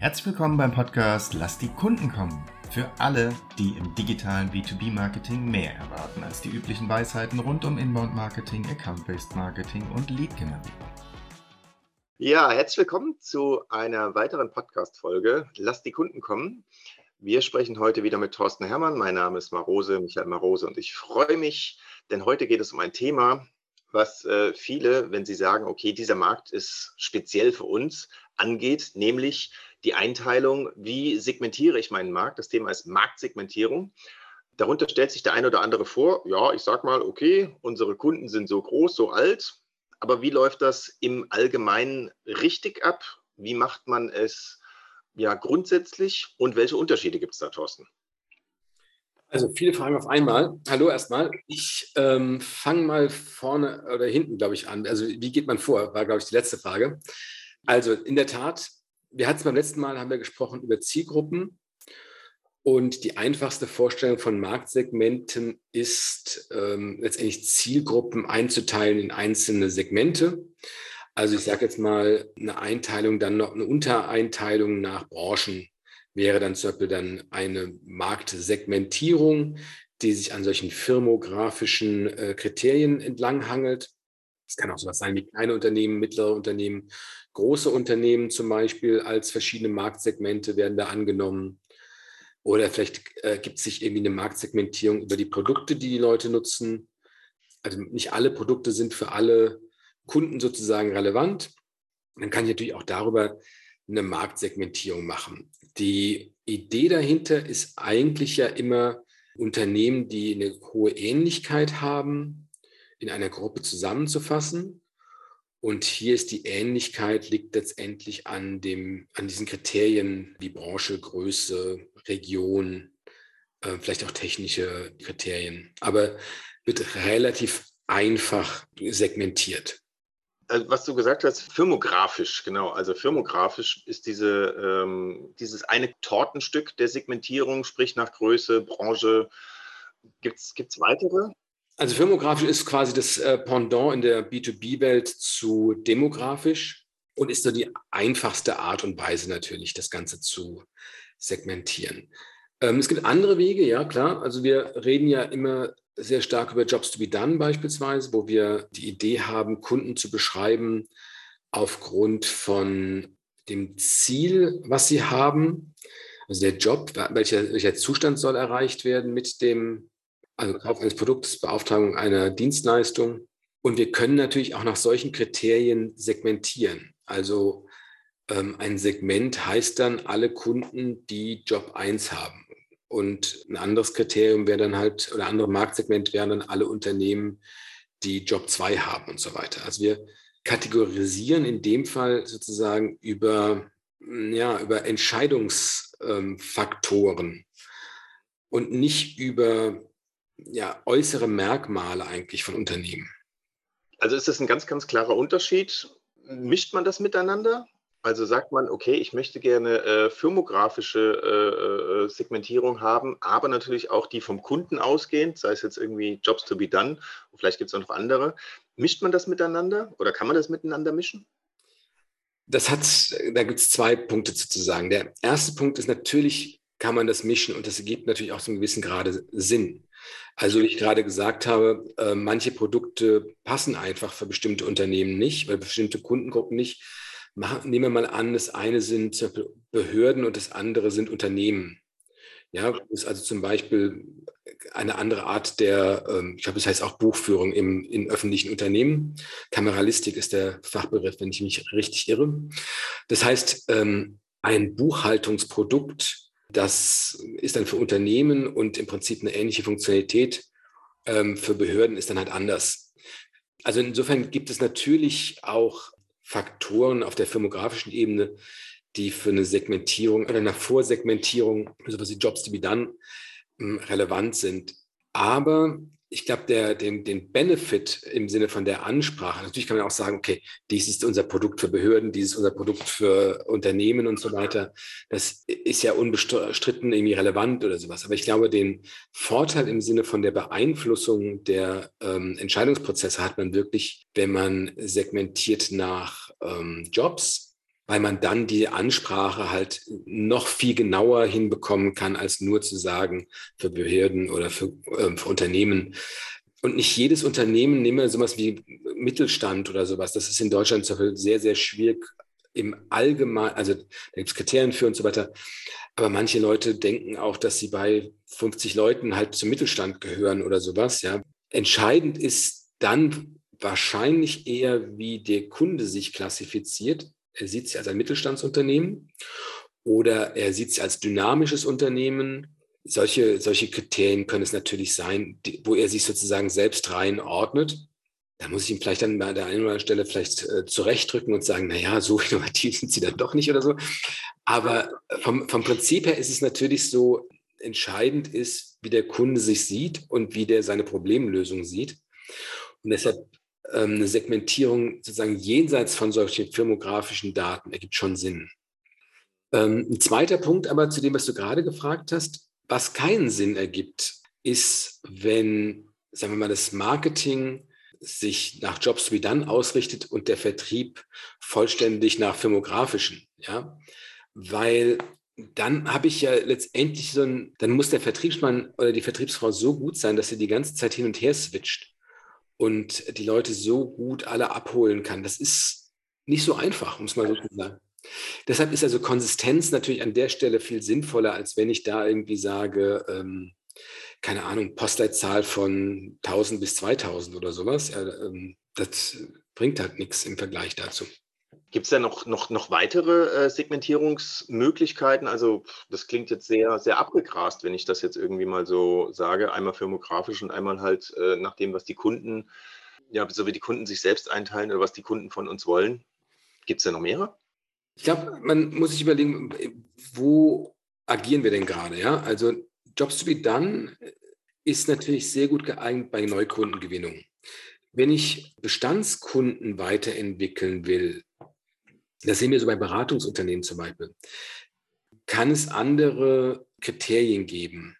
Herzlich willkommen beim Podcast Lass die Kunden kommen. Für alle, die im digitalen B2B-Marketing mehr erwarten als die üblichen Weisheiten rund um Inbound-Marketing, Account-Based Marketing und Lead-Generierung. Ja, herzlich willkommen zu einer weiteren Podcast-Folge Lass die Kunden kommen. Wir sprechen heute wieder mit Thorsten Herrmann. Mein Name ist Marose, Michael Marose und ich freue mich, denn heute geht es um ein Thema, was äh, viele, wenn sie sagen, okay, dieser Markt ist speziell für uns, angeht, nämlich die Einteilung, wie segmentiere ich meinen Markt. Das Thema ist Marktsegmentierung. Darunter stellt sich der eine oder andere vor, ja, ich sage mal, okay, unsere Kunden sind so groß, so alt, aber wie läuft das im Allgemeinen richtig ab? Wie macht man es ja grundsätzlich und welche Unterschiede gibt es da, Thorsten? Also viele Fragen auf einmal. Hallo erstmal. Ich ähm, fange mal vorne oder hinten, glaube ich, an. Also wie geht man vor, war, glaube ich, die letzte Frage. Also in der Tat, wir hatten es beim letzten Mal, haben wir gesprochen über Zielgruppen. Und die einfachste Vorstellung von Marktsegmenten ist ähm, letztendlich Zielgruppen einzuteilen in einzelne Segmente. Also ich sage jetzt mal eine Einteilung, dann noch eine Untereinteilung nach Branchen wäre dann zum Beispiel dann eine Marktsegmentierung, die sich an solchen firmografischen äh, Kriterien entlanghangelt. Es kann auch sowas sein wie kleine Unternehmen, mittlere Unternehmen, große Unternehmen zum Beispiel als verschiedene Marktsegmente werden da angenommen. Oder vielleicht äh, gibt es sich irgendwie eine Marktsegmentierung über die Produkte, die die Leute nutzen. Also nicht alle Produkte sind für alle Kunden sozusagen relevant. Dann kann ich natürlich auch darüber eine Marktsegmentierung machen. Die Idee dahinter ist eigentlich ja immer, Unternehmen, die eine hohe Ähnlichkeit haben, in einer Gruppe zusammenzufassen. Und hier ist die Ähnlichkeit, liegt letztendlich an, dem, an diesen Kriterien wie Branche, Größe, Region, äh, vielleicht auch technische Kriterien. Aber wird relativ einfach segmentiert. Also, was du gesagt hast, firmografisch, genau. Also firmografisch ist diese, ähm, dieses eine Tortenstück der Segmentierung, sprich nach Größe, Branche. Gibt es weitere? Also firmografisch ist quasi das äh, Pendant in der B2B-Welt zu demografisch und ist so die einfachste Art und Weise natürlich, das Ganze zu segmentieren. Ähm, es gibt andere Wege, ja klar. Also wir reden ja immer sehr stark über Jobs to be done beispielsweise, wo wir die Idee haben, Kunden zu beschreiben aufgrund von dem Ziel, was sie haben. Also der Job, welcher, welcher Zustand soll erreicht werden mit dem also Kauf eines Produkts, Beauftragung einer Dienstleistung. Und wir können natürlich auch nach solchen Kriterien segmentieren. Also ähm, ein Segment heißt dann alle Kunden, die Job 1 haben. Und ein anderes Kriterium wäre dann halt, oder ein anderes Marktsegment wären dann alle Unternehmen, die Job 2 haben und so weiter. Also wir kategorisieren in dem Fall sozusagen über, ja, über Entscheidungsfaktoren und nicht über ja, äußere Merkmale eigentlich von Unternehmen. Also ist das ein ganz, ganz klarer Unterschied. Mischt man das miteinander? Also sagt man, okay, ich möchte gerne äh, firmografische äh, äh, Segmentierung haben, aber natürlich auch die vom Kunden ausgehend, sei es jetzt irgendwie Jobs to be done, vielleicht gibt es auch noch andere. Mischt man das miteinander oder kann man das miteinander mischen? Das hat, da gibt es zwei Punkte zu sagen. Der erste Punkt ist natürlich, kann man das mischen und das ergibt natürlich auch so einen gewissen Grade Sinn. Also wie ich gerade gesagt habe, äh, manche Produkte passen einfach für bestimmte Unternehmen nicht oder bestimmte Kundengruppen nicht nehmen wir mal an, das eine sind Behörden und das andere sind Unternehmen. Ja, ist also zum Beispiel eine andere Art der, ähm, ich glaube, das heißt auch Buchführung im, in öffentlichen Unternehmen. Kameralistik ist der Fachbegriff, wenn ich mich richtig irre. Das heißt, ähm, ein Buchhaltungsprodukt, das ist dann für Unternehmen und im Prinzip eine ähnliche Funktionalität ähm, für Behörden ist dann halt anders. Also insofern gibt es natürlich auch Faktoren auf der firmografischen Ebene, die für eine Segmentierung oder eine Vorsegmentierung, sowas wie Jobs to be done, relevant sind. Aber ich glaube, der, den, den Benefit im Sinne von der Ansprache, natürlich kann man auch sagen, okay, dies ist unser Produkt für Behörden, dies ist unser Produkt für Unternehmen und so weiter. Das ist ja unbestritten irgendwie relevant oder sowas. Aber ich glaube, den Vorteil im Sinne von der Beeinflussung der ähm, Entscheidungsprozesse hat man wirklich, wenn man segmentiert nach ähm, Jobs weil man dann die Ansprache halt noch viel genauer hinbekommen kann, als nur zu sagen, für Behörden oder für, äh, für Unternehmen. Und nicht jedes Unternehmen, nehme sowas wie Mittelstand oder sowas, das ist in Deutschland sehr, sehr schwierig im Allgemeinen, also da gibt es Kriterien für und so weiter. Aber manche Leute denken auch, dass sie bei 50 Leuten halt zum Mittelstand gehören oder sowas. Ja. Entscheidend ist dann wahrscheinlich eher, wie der Kunde sich klassifiziert. Er sieht sich als ein Mittelstandsunternehmen oder er sieht sich als dynamisches Unternehmen. Solche, solche Kriterien können es natürlich sein, die, wo er sich sozusagen selbst rein ordnet. Da muss ich ihm vielleicht dann bei der einen oder anderen Stelle vielleicht äh, zurechtdrücken und sagen, naja, so innovativ sind sie dann doch nicht oder so. Aber vom, vom Prinzip her ist es natürlich so, entscheidend ist, wie der Kunde sich sieht und wie der seine Problemlösung sieht. Und deshalb eine Segmentierung sozusagen jenseits von solchen firmografischen Daten ergibt schon Sinn. Ähm, ein zweiter Punkt aber zu dem, was du gerade gefragt hast, was keinen Sinn ergibt, ist, wenn, sagen wir mal, das Marketing sich nach Jobs wie dann ausrichtet und der Vertrieb vollständig nach firmografischen, ja, weil dann habe ich ja letztendlich so ein, dann muss der Vertriebsmann oder die Vertriebsfrau so gut sein, dass sie die ganze Zeit hin und her switcht und die Leute so gut alle abholen kann. Das ist nicht so einfach, muss man so sagen. Deshalb ist also Konsistenz natürlich an der Stelle viel sinnvoller, als wenn ich da irgendwie sage, ähm, keine Ahnung, Postleitzahl von 1000 bis 2000 oder sowas. Ja, ähm, das bringt halt nichts im Vergleich dazu. Gibt es da noch, noch, noch weitere äh, Segmentierungsmöglichkeiten? Also das klingt jetzt sehr, sehr abgegrast, wenn ich das jetzt irgendwie mal so sage. Einmal firmografisch und einmal halt äh, nach dem, was die Kunden, ja, so wie die Kunden sich selbst einteilen oder was die Kunden von uns wollen. Gibt es da noch mehrere? Ich glaube, man muss sich überlegen, wo agieren wir denn gerade? Ja? Also Jobs to be done ist natürlich sehr gut geeignet bei Neukundengewinnung. Wenn ich Bestandskunden weiterentwickeln will, das sehen wir so bei Beratungsunternehmen zum Beispiel. Kann es andere Kriterien geben?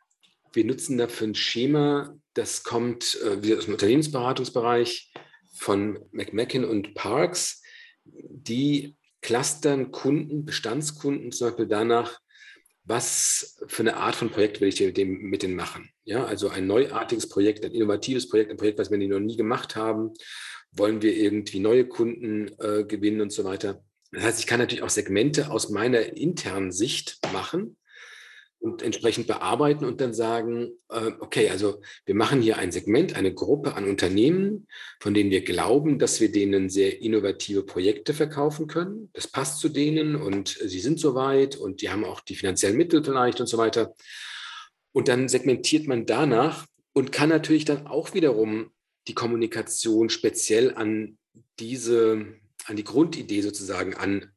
Wir nutzen dafür ein Schema, das kommt äh, aus dem Unternehmensberatungsbereich von McMacken und Parks. Die clustern Kunden, Bestandskunden zum Beispiel danach, was für eine Art von Projekt will ich mit, mit denen machen. Ja, also ein neuartiges Projekt, ein innovatives Projekt, ein Projekt, was wir noch nie gemacht haben. Wollen wir irgendwie neue Kunden äh, gewinnen und so weiter. Das heißt, ich kann natürlich auch Segmente aus meiner internen Sicht machen und entsprechend bearbeiten und dann sagen, äh, okay, also wir machen hier ein Segment, eine Gruppe an Unternehmen, von denen wir glauben, dass wir denen sehr innovative Projekte verkaufen können. Das passt zu denen und sie sind soweit und die haben auch die finanziellen Mittel vielleicht und so weiter. Und dann segmentiert man danach und kann natürlich dann auch wiederum die Kommunikation speziell an diese an die Grundidee sozusagen an,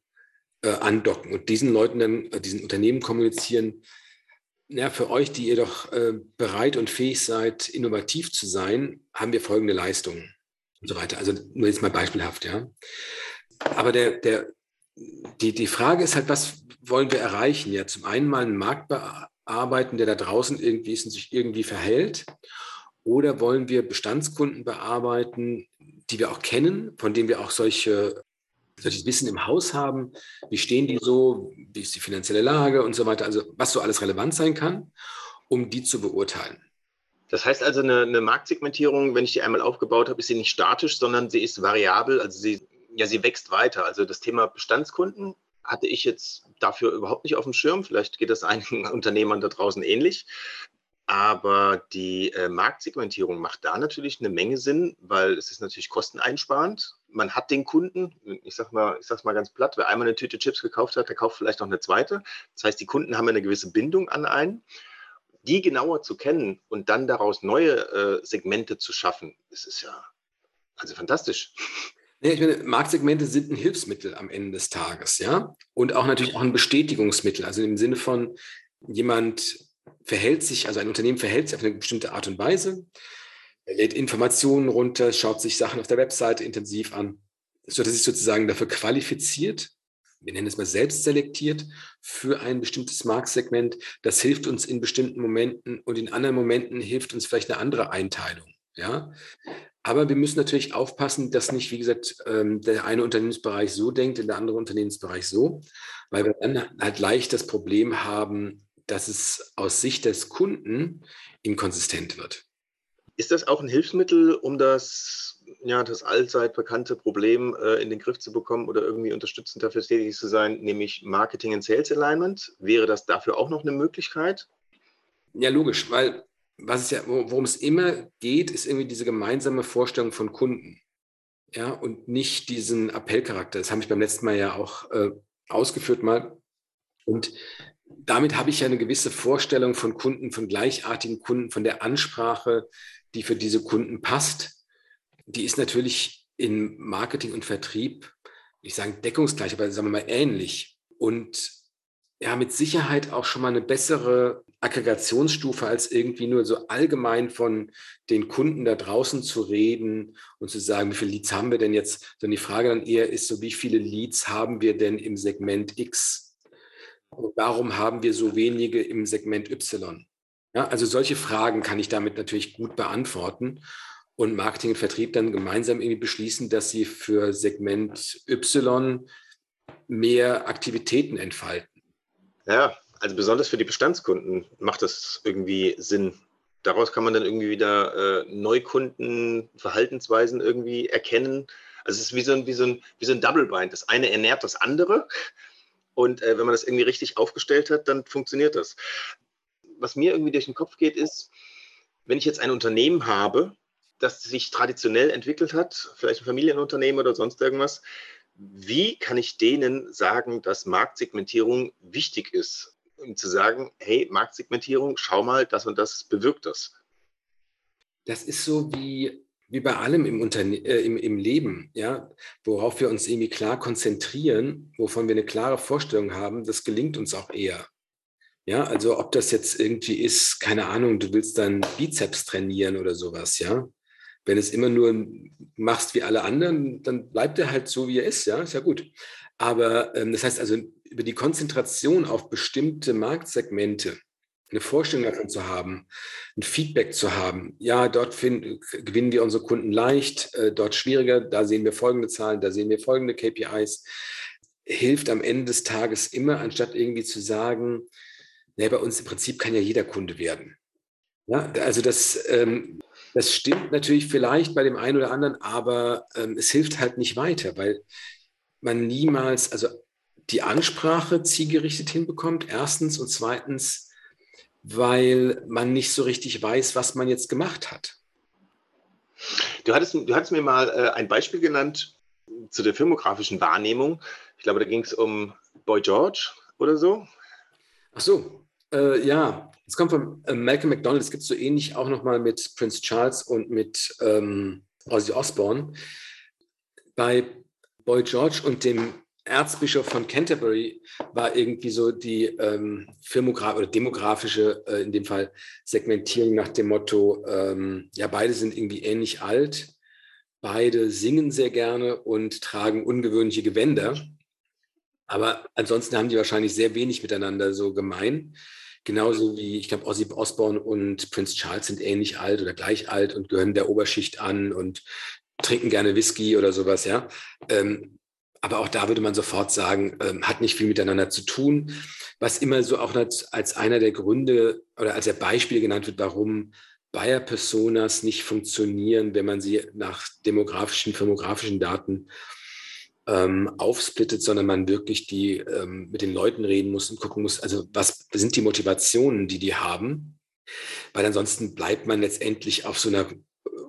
äh, andocken und diesen Leuten dann, äh, diesen Unternehmen kommunizieren, ja, für euch, die ihr doch äh, bereit und fähig seid, innovativ zu sein, haben wir folgende Leistungen und so weiter. Also nur jetzt mal beispielhaft, ja. Aber der, der, die, die Frage ist halt, was wollen wir erreichen? Ja, zum einen mal einen Markt bearbeiten, der da draußen irgendwie ist und sich irgendwie verhält. Oder wollen wir Bestandskunden bearbeiten, die wir auch kennen, von denen wir auch solche, solches Wissen im Haus haben. Wie stehen die so? Wie ist die finanzielle Lage und so weiter? Also was so alles relevant sein kann, um die zu beurteilen. Das heißt also, eine, eine Marktsegmentierung, wenn ich die einmal aufgebaut habe, ist sie nicht statisch, sondern sie ist variabel. Also sie, ja, sie wächst weiter. Also das Thema Bestandskunden hatte ich jetzt dafür überhaupt nicht auf dem Schirm. Vielleicht geht das einigen Unternehmern da draußen ähnlich. Aber die äh, Marktsegmentierung macht da natürlich eine Menge Sinn, weil es ist natürlich kosteneinsparend. Man hat den Kunden, ich sag mal, ich mal ganz platt, wer einmal eine Tüte Chips gekauft hat, der kauft vielleicht noch eine zweite. Das heißt, die Kunden haben eine gewisse Bindung an einen. Die genauer zu kennen und dann daraus neue äh, Segmente zu schaffen, das ist ja also fantastisch. Ja, ich meine, Marktsegmente sind ein Hilfsmittel am Ende des Tages, ja. Und auch natürlich auch ein Bestätigungsmittel. Also im Sinne von jemand verhält sich, also ein Unternehmen verhält sich auf eine bestimmte Art und Weise, lädt Informationen runter, schaut sich Sachen auf der Webseite intensiv an, sodass sich sozusagen dafür qualifiziert, wir nennen es mal selbst selektiert, für ein bestimmtes Marktsegment. Das hilft uns in bestimmten Momenten und in anderen Momenten hilft uns vielleicht eine andere Einteilung. Ja? Aber wir müssen natürlich aufpassen, dass nicht, wie gesagt, ähm, der eine Unternehmensbereich so denkt und der andere Unternehmensbereich so, weil wir dann halt leicht das Problem haben, dass es aus Sicht des Kunden inkonsistent wird. Ist das auch ein Hilfsmittel, um das, ja, das allzeit bekannte Problem äh, in den Griff zu bekommen oder irgendwie unterstützend dafür tätig zu sein, nämlich Marketing and Sales Alignment? Wäre das dafür auch noch eine Möglichkeit? Ja, logisch, weil was es ja, worum es immer geht, ist irgendwie diese gemeinsame Vorstellung von Kunden. Ja, und nicht diesen Appellcharakter. Das habe ich beim letzten Mal ja auch äh, ausgeführt mal. Und damit habe ich ja eine gewisse Vorstellung von Kunden, von gleichartigen Kunden, von der Ansprache, die für diese Kunden passt. Die ist natürlich in Marketing und Vertrieb, ich sage deckungsgleich, aber sagen wir mal ähnlich. Und ja, mit Sicherheit auch schon mal eine bessere Aggregationsstufe, als irgendwie nur so allgemein von den Kunden da draußen zu reden und zu sagen, wie viele Leads haben wir denn jetzt? Sondern die Frage dann eher ist so, wie viele Leads haben wir denn im Segment X? Warum haben wir so wenige im Segment Y? Ja, also solche Fragen kann ich damit natürlich gut beantworten und Marketing und Vertrieb dann gemeinsam irgendwie beschließen, dass sie für Segment Y mehr Aktivitäten entfalten. Ja, also besonders für die Bestandskunden macht das irgendwie Sinn. Daraus kann man dann irgendwie wieder äh, Neukunden, irgendwie erkennen. Also es ist wie so ein, wie so ein, wie so ein Double Bind. Das eine ernährt das andere. Und äh, wenn man das irgendwie richtig aufgestellt hat, dann funktioniert das. Was mir irgendwie durch den Kopf geht, ist, wenn ich jetzt ein Unternehmen habe, das sich traditionell entwickelt hat, vielleicht ein Familienunternehmen oder sonst irgendwas, wie kann ich denen sagen, dass Marktsegmentierung wichtig ist? Um zu sagen, hey, Marktsegmentierung, schau mal, das und das bewirkt das. Das ist so wie, wie bei allem im, Unterne äh, im, im Leben, ja, worauf wir uns irgendwie klar konzentrieren, wovon wir eine klare Vorstellung haben, das gelingt uns auch eher. Ja, also ob das jetzt irgendwie ist, keine Ahnung, du willst dann Bizeps trainieren oder sowas, ja. Wenn es immer nur machst wie alle anderen, dann bleibt er halt so, wie er ist, ja, ist ja gut. Aber ähm, das heißt also, über die Konzentration auf bestimmte Marktsegmente, eine Vorstellung davon zu haben, ein Feedback zu haben, ja, dort finden, gewinnen wir unsere Kunden leicht, äh, dort schwieriger, da sehen wir folgende Zahlen, da sehen wir folgende KPIs, hilft am Ende des Tages immer, anstatt irgendwie zu sagen, nee, bei uns im Prinzip kann ja jeder Kunde werden. Ja, also das, ähm, das stimmt natürlich vielleicht bei dem einen oder anderen, aber ähm, es hilft halt nicht weiter, weil man niemals, also die Ansprache zielgerichtet hinbekommt, erstens. Und zweitens, weil man nicht so richtig weiß, was man jetzt gemacht hat. Du hattest, du hattest mir mal äh, ein Beispiel genannt zu der filmografischen Wahrnehmung. Ich glaube, da ging es um Boy George oder so. Ach so, äh, ja, es kommt von äh, Malcolm McDonald. Es gibt so ähnlich auch nochmal mit Prince Charles und mit ähm, Ozzy Osbourne. Bei Boy George und dem Erzbischof von Canterbury war irgendwie so die ähm, Firmograf oder demografische, äh, in dem Fall Segmentierung nach dem Motto, ähm, ja, beide sind irgendwie ähnlich alt, beide singen sehr gerne und tragen ungewöhnliche Gewänder. Aber ansonsten haben die wahrscheinlich sehr wenig miteinander so gemein. Genauso wie, ich glaube, Ozzy Osbourne und Prince Charles sind ähnlich alt oder gleich alt und gehören der Oberschicht an und trinken gerne Whisky oder sowas, ja. Ähm, aber auch da würde man sofort sagen, ähm, hat nicht viel miteinander zu tun. Was immer so auch als, als einer der Gründe oder als der Beispiel genannt wird, warum Bayer-Personas nicht funktionieren, wenn man sie nach demografischen, firmografischen Daten ähm, aufsplittet, sondern man wirklich die ähm, mit den Leuten reden muss und gucken muss, also was sind die Motivationen, die die haben, weil ansonsten bleibt man letztendlich auf so einer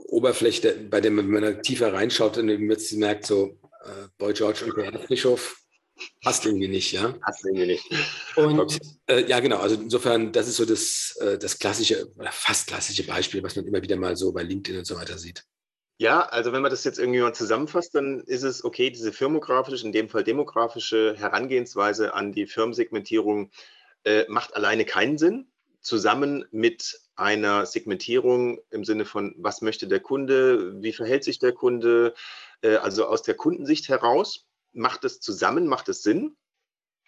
Oberfläche, bei der man, wenn man tiefer reinschaut und jetzt merkt so, äh, Boy George und der Erzbischof passt irgendwie nicht, ja. Passt irgendwie nicht. Und okay. äh, ja, genau, also insofern, das ist so das, äh, das klassische, oder fast klassische Beispiel, was man immer wieder mal so bei LinkedIn und so weiter sieht. Ja, also wenn man das jetzt irgendwie mal zusammenfasst, dann ist es okay, diese firmografische, in dem Fall demografische Herangehensweise an die Firmensegmentierung äh, macht alleine keinen Sinn. Zusammen mit einer Segmentierung im Sinne von, was möchte der Kunde, wie verhält sich der Kunde, äh, also aus der Kundensicht heraus, macht es zusammen, macht es Sinn,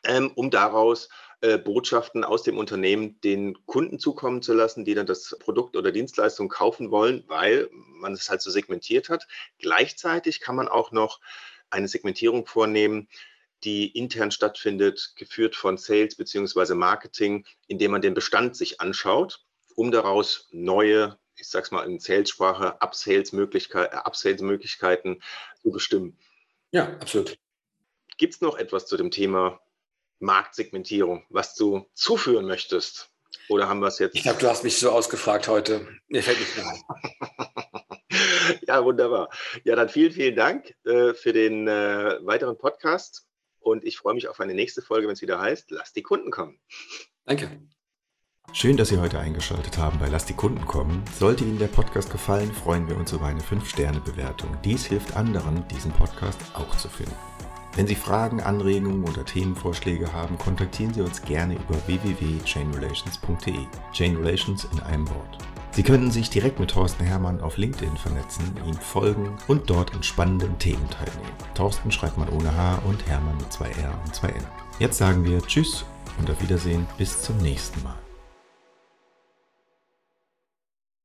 ähm, um daraus äh, Botschaften aus dem Unternehmen den Kunden zukommen zu lassen, die dann das Produkt oder Dienstleistung kaufen wollen, weil man es halt so segmentiert hat. Gleichzeitig kann man auch noch eine Segmentierung vornehmen, die intern stattfindet, geführt von Sales bzw. Marketing, indem man den Bestand sich anschaut, um daraus neue, ich sag's mal in Sales-Sprache, Upsales-Möglichkeiten Upsales zu bestimmen. Ja, absolut. Gibt es noch etwas zu dem Thema Marktsegmentierung, was du zuführen möchtest? Oder haben wir es jetzt? Ich glaube, du hast mich so ausgefragt heute. Mir fällt nicht mehr ein. ja, wunderbar. Ja, dann vielen, vielen Dank äh, für den äh, weiteren Podcast. Und ich freue mich auf eine nächste Folge, wenn es wieder heißt, lass die Kunden kommen. Danke. Schön, dass Sie heute eingeschaltet haben bei Lass die Kunden kommen. Sollte Ihnen der Podcast gefallen, freuen wir uns über eine 5-Sterne-Bewertung. Dies hilft anderen, diesen Podcast auch zu finden. Wenn Sie Fragen, Anregungen oder Themenvorschläge haben, kontaktieren Sie uns gerne über www.chainrelations.de. Chain Relations in einem Wort. Sie könnten sich direkt mit Thorsten Hermann auf LinkedIn vernetzen, ihm folgen und dort an spannenden Themen teilnehmen. Thorsten schreibt man ohne H und Hermann mit zwei R und zwei N. Jetzt sagen wir Tschüss und auf Wiedersehen bis zum nächsten Mal.